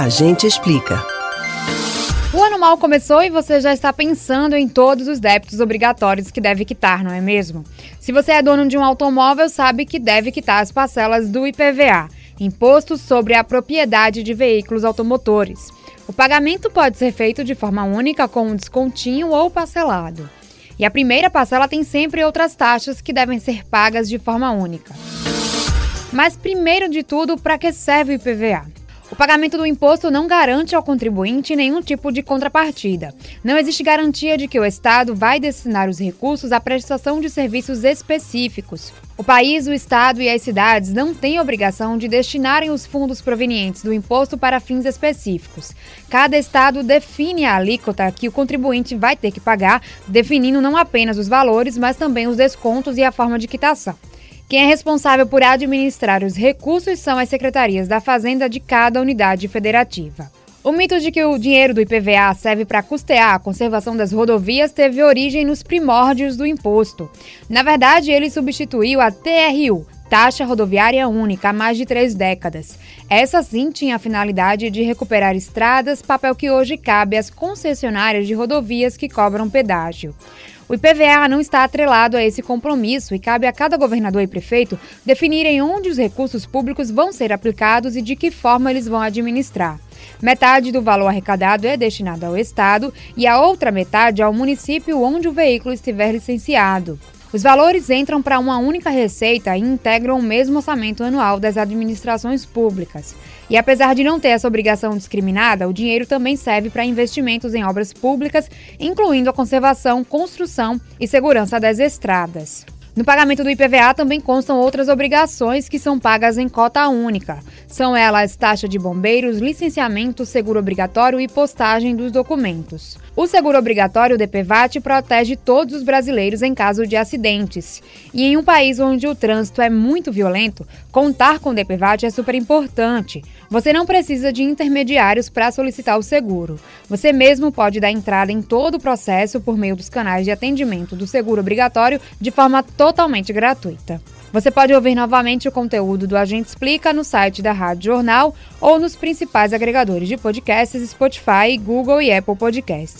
A gente explica. O ano mal começou e você já está pensando em todos os débitos obrigatórios que deve quitar, não é mesmo? Se você é dono de um automóvel, sabe que deve quitar as parcelas do IPVA, Imposto sobre a Propriedade de Veículos Automotores. O pagamento pode ser feito de forma única, com um descontinho ou parcelado. E a primeira parcela tem sempre outras taxas que devem ser pagas de forma única. Mas, primeiro de tudo, para que serve o IPVA? O pagamento do imposto não garante ao contribuinte nenhum tipo de contrapartida. Não existe garantia de que o Estado vai destinar os recursos à prestação de serviços específicos. O país, o Estado e as cidades não têm obrigação de destinarem os fundos provenientes do imposto para fins específicos. Cada Estado define a alíquota que o contribuinte vai ter que pagar, definindo não apenas os valores, mas também os descontos e a forma de quitação. Quem é responsável por administrar os recursos são as secretarias da Fazenda de cada unidade federativa. O mito de que o dinheiro do IPVA serve para custear a conservação das rodovias teve origem nos primórdios do imposto. Na verdade, ele substituiu a TRU, Taxa Rodoviária Única, há mais de três décadas. Essa sim tinha a finalidade de recuperar estradas, papel que hoje cabe às concessionárias de rodovias que cobram pedágio. O IPVA não está atrelado a esse compromisso e cabe a cada governador e prefeito definirem onde os recursos públicos vão ser aplicados e de que forma eles vão administrar. Metade do valor arrecadado é destinado ao Estado e a outra metade ao município onde o veículo estiver licenciado. Os valores entram para uma única receita e integram o mesmo orçamento anual das administrações públicas. E apesar de não ter essa obrigação discriminada, o dinheiro também serve para investimentos em obras públicas, incluindo a conservação, construção e segurança das estradas. No pagamento do IPVA também constam outras obrigações que são pagas em cota única. São elas taxa de bombeiros, licenciamento, seguro obrigatório e postagem dos documentos. O seguro obrigatório DPVAT protege todos os brasileiros em caso de acidentes. E em um país onde o trânsito é muito violento, contar com o DPVAT é super importante. Você não precisa de intermediários para solicitar o seguro. Você mesmo pode dar entrada em todo o processo por meio dos canais de atendimento do seguro obrigatório de forma totalmente gratuita. Você pode ouvir novamente o conteúdo do Agente Explica no site da Rádio Jornal ou nos principais agregadores de podcasts Spotify, Google e Apple Podcasts.